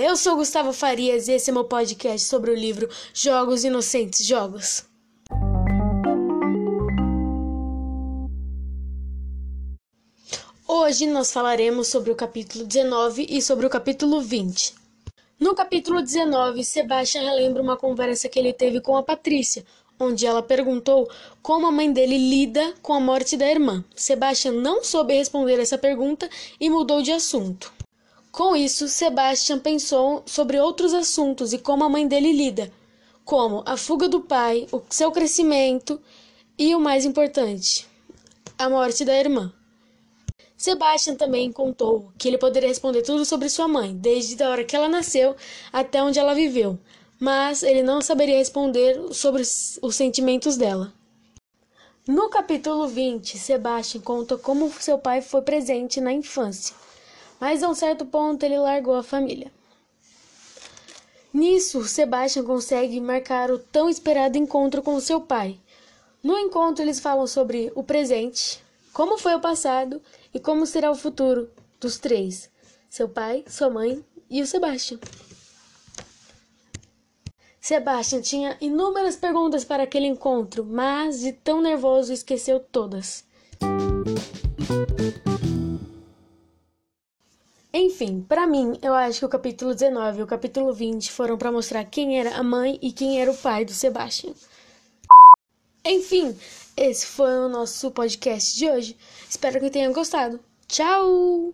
Eu sou Gustavo Farias e esse é meu podcast sobre o livro Jogos Inocentes Jogos. Hoje nós falaremos sobre o capítulo 19 e sobre o capítulo 20. No capítulo 19, Sebastian relembra uma conversa que ele teve com a Patrícia, onde ela perguntou como a mãe dele lida com a morte da irmã. Sebastian não soube responder essa pergunta e mudou de assunto. Com isso, Sebastian pensou sobre outros assuntos e como a mãe dele lida, como a fuga do pai, o seu crescimento e o mais importante, a morte da irmã. Sebastian também contou que ele poderia responder tudo sobre sua mãe, desde a hora que ela nasceu até onde ela viveu, mas ele não saberia responder sobre os sentimentos dela. No capítulo 20, Sebastian conta como seu pai foi presente na infância mas a um certo ponto ele largou a família. Nisso, Sebastian consegue marcar o tão esperado encontro com seu pai. No encontro, eles falam sobre o presente, como foi o passado e como será o futuro dos três: seu pai, sua mãe e o Sebastian. Sebastian tinha inúmeras perguntas para aquele encontro, mas de tão nervoso esqueceu todas. Enfim, para mim, eu acho que o capítulo 19 e o capítulo 20 foram para mostrar quem era a mãe e quem era o pai do Sebastian. Enfim, esse foi o nosso podcast de hoje. Espero que tenham gostado. Tchau!